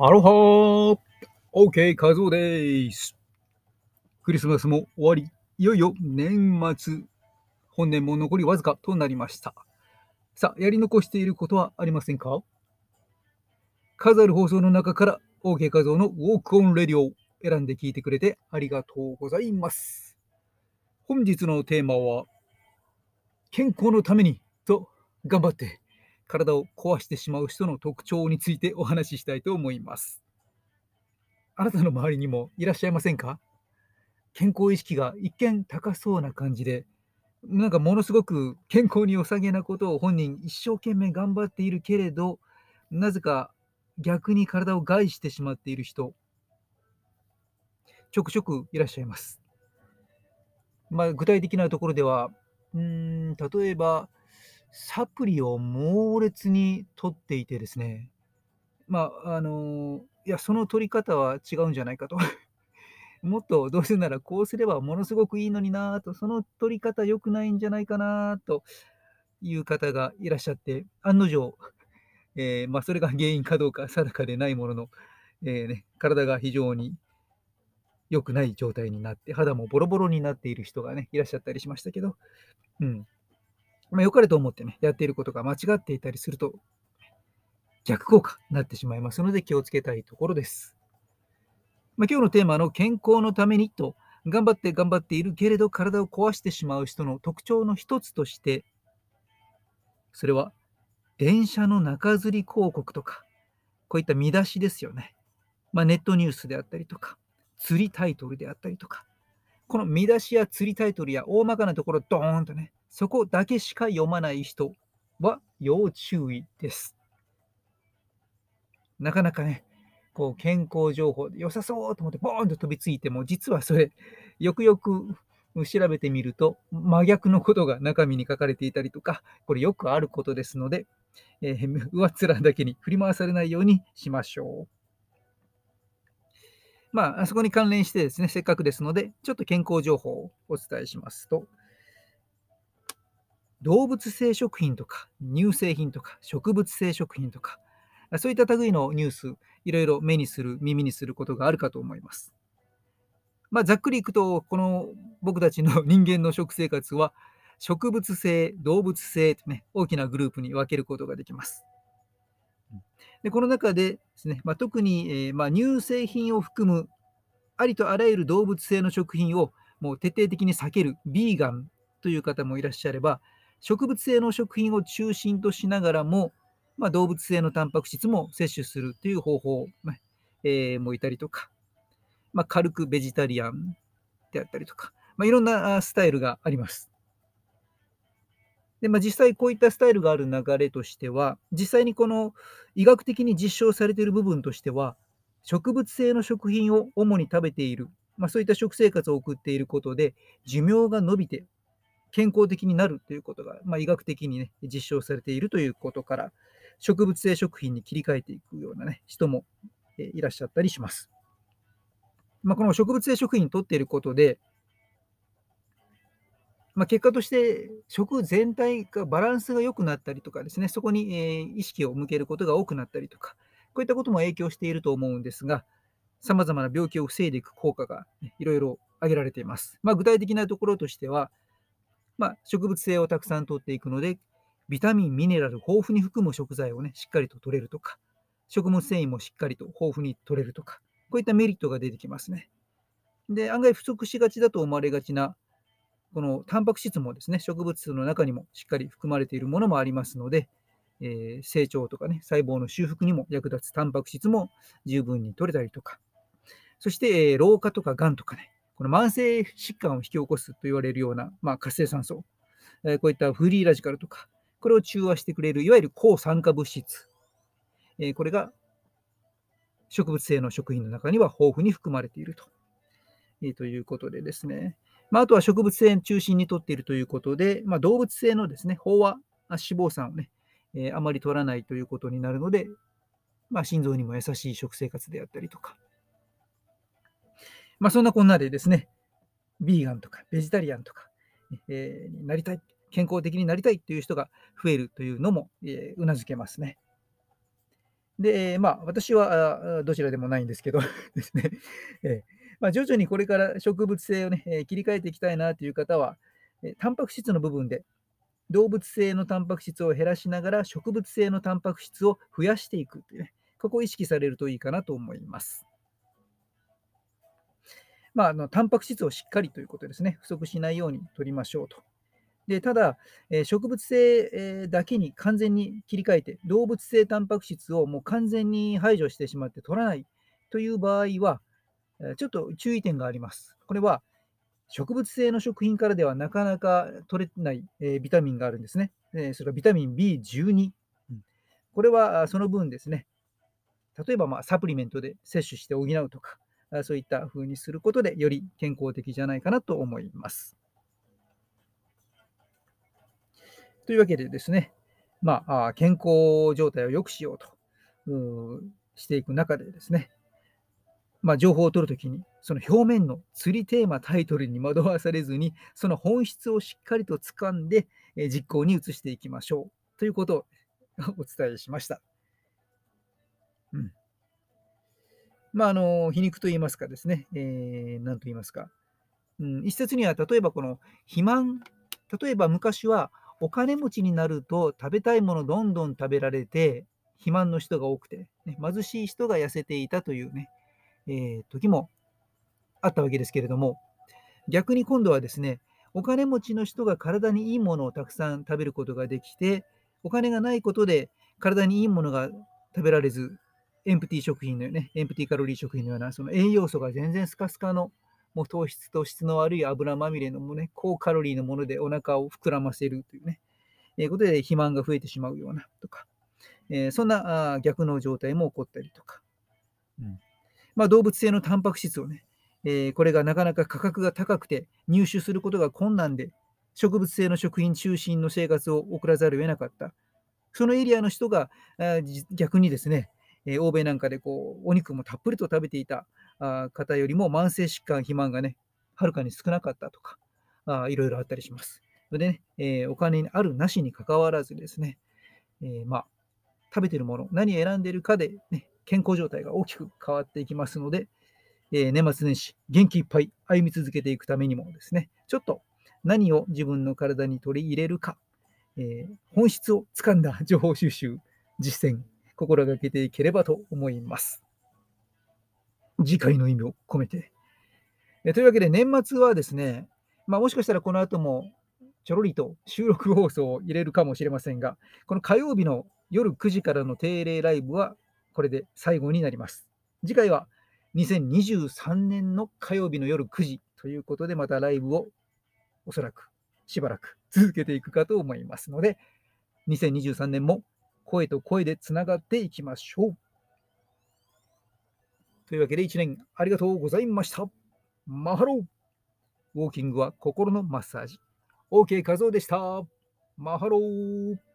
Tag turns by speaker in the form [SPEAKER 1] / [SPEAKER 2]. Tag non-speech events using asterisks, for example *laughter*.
[SPEAKER 1] アロハー !OK、カズオです。クリスマスも終わり、いよいよ年末。本年も残りわずかとなりました。さあ、やり残していることはありませんか？数ある放送の中から OK 画像のウォークオンレディオを選んで聞いてくれてありがとうございます。本日のテーマは、健康のためにと頑張って体を壊してしまう人の特徴についてお話ししたいと思います。あなたの周りにもいらっしゃいませんか？健康意識が一見高そうな感じで、なんかものすごく健康に良さげなことを本人一生懸命頑張っているけれど、なぜか逆に体を害してしまっている人、ちょくちょくいらっしゃいます。まあ、具体的なところでは、うん、例えば、サプリを猛烈に取っていてですね、まあ、あの、いや、その取り方は違うんじゃないかと。*laughs* もっとどうせならこうすればものすごくいいのになぁと、その取り方良くないんじゃないかなという方がいらっしゃって、案の定、えーまあ、それが原因かどうか定かでないものの、えーね、体が非常に良くない状態になって、肌もボロボロになっている人がね、いらっしゃったりしましたけど、うん。まあ、良かれと思ってね、やっていることが間違っていたりすると、逆効果になってしまいますので気をつけたいところです。まあ、今日のテーマの健康のためにと、頑張って頑張っているけれど体を壊してしまう人の特徴の一つとして、それは電車の中吊り広告とか、こういった見出しですよね。まあ、ネットニュースであったりとか、釣りタイトルであったりとか、この見出しや釣りタイトルや大まかなところドーンとね、そこだけしか読まない人は要注意です。なかなかね、こう健康情報で良さそうと思ってボーンと飛びついても、実はそれ、よくよく調べてみると、真逆のことが中身に書かれていたりとか、これよくあることですので、えー、上っ面だけに振り回されないようにしましょう。まあ、そこに関連してですね、せっかくですので、ちょっと健康情報をお伝えしますと、動物性食品とか乳製品とか植物性食品とか、そういった類のニュース、いろいろ目にする、耳にすることがあるかと思います。まあ、ざっくりいくと、この僕たちの *laughs* 人間の食生活は、植物性、動物性とね、大きなグループに分けることができます。でこの中でですね、まあ、特に、えー、まあ、乳製品を含むありとあらゆる動物性の食品をもう徹底的に避けるビーガンという方もいらっしゃれば、植物性の食品を中心としながらも、まあ、動物性のタンパク質も摂取するという方法、えー、もいたりとか、まあ、軽くベジタリアンであったりとか、まあ、いろんなスタイルがあります。で、まあ、実際こういったスタイルがある流れとしては、実際にこの医学的に実証されている部分としては、植物性の食品を主に食べている、まあ、そういった食生活を送っていることで、寿命が伸びて健康的になるということが、まあ、医学的に、ね、実証されているということから、植物性食品に切り替えていくような、ね、人も、いらっしゃったりします。まあ、この植物性食品を取っていることで、まあ、結果として食全体がバランスが良くなったりとかですね、そこに、え、意識を向けることが多くなったりとか、こういったことも影響していると思うんですが、さまざまな病気を防いでいく効果が、ね、いろいろ挙げられています。まあ、具体的なところとしては、まあ、植物性をたくさん取っていくので、ビタミン、ミネラル豊富に含む食材をね、しっかりと取れるとか、食物繊維もしっかりと豊富に取れるとか、こういったメリットが出てきますね。で、案外不足しがちだと思われがちな、このタンパク質もですね、植物の中にもしっかり含まれているものもありますので、えー、成長とかね、細胞の修復にも役立つタンパク質も十分に取れたりとか、そして、え、老化とかがんとかね、この慢性疾患を引き起こすと言われるような、まあ、活性酸素、え、こういったフリーラジカルとか、これを中和してくれる、いわゆる抗酸化物質、え、これが植物性の食品の中には豊富に含まれていると,、え、ということでですね、まあ、あとは植物性中心にとっているということで、まあ、動物性のですね、飽和脂肪酸をね、えー、あまり取らないということになるので、まあ、心臓にも優しい食生活であったりとか、まあ、そんなこんなでですね、ビーガンとかベジタリアンとか、えー、なりたい、健康的になりたいという人が増えるというのも、えー、うなずけますね。で、まあ、私はどちらでもないんですけど *laughs* ですね、えまあ、徐々にこれから植物性をね、え切り替えていきたいなという方は、えタンパク質の部分で動物性のタンパク質を減らしながら植物性のタンパク質を増やしていくというね、ここを意識されるといいかなと思います。まあ、あのタンパク質をしっかりということですね、不足しないように取りましょうと。でただ、えー、植物性、だけに完全に切り替えて、動物性タンパク質をもう完全に排除してしまって取らないという場合は、ちょっと注意点があります。これは植物性の食品からではなかなか取れない、えー、ビタミンがあるんですね。えー、それはビタミン B12。うん、これはその分ですね、例えばまあサプリメントで摂取して補うとか、そういった風にすることでより健康的じゃないかなと思います。というわけでですね、まあ、健康状態を良くしようとしていく中でですね、まあ、情報を取るときに、その表面の釣りテーマ、タイトルに惑わされずに、その本質をしっかりと掴んで、え実行に移していきましょうということをお伝えしました。うん。まあ、あの、皮肉と言いますかですね、えー、と言いますか。うん、一説には、例えばこの肥満、例えば昔はお金持ちになると食べたいものどんどん食べられて、肥満の人が多くて、ね、貧しい人が痩せていたというね、えー、時もあったわけですけれども、逆に今度はですね、お金持ちの人が体にいいものをたくさん食べることができて、お金がないことで体にいいものが食べられず、エンプティ食品のよね、エンプティカロリー食品のような、その栄養素が全然スカスカのもう糖質と質の悪い油まみれのもね、高カロリーのものでお腹を膨らませるというね、えー、ことで肥満が増えてしまうようなとか、えー、そんなあ逆の状態も起こったりとか、うんまあ、動物性のタンパク質をね、えー、これがなかなか価格が高くて入手することが困難で、植物性の食品中心の生活を送らざるを得なかった。そのエリアの人が逆にですね、え欧米なんかでこうお肉もたっぷりと食べていたあ方よりも慢性疾患、肥満がね、はるかに少なかったとか、あいろいろあったりします。でね、えー、お金あるなしにかかわらずですね、えー、まあ、食べてるもの、何選んでるかで、ね、健康状態が大きく変わっていきますので、えー、年末年始、元気いっぱい歩み続けていくためにもですね、ちょっと何を自分の体に取り入れるか、え本質をつかんだ情報収集、実践、心がけていければと思います。次回の意味を込めて。えというわけで、年末はですね、まあ、もしかしたらこの後もちょろりと収録放送を入れるかもしれませんが、この火曜日の夜9時からの定例ライブはこれで最後になります。次回は2023年の火曜日の夜9時ということで、またライブをおそらくしばらく続けていくかと思いますので、2023年も声と声でつながっていきましょう。というわけで1年ありがとうございました。マハロー。ウォーキングは心のマッサージ。OK カズオでした。マハロー。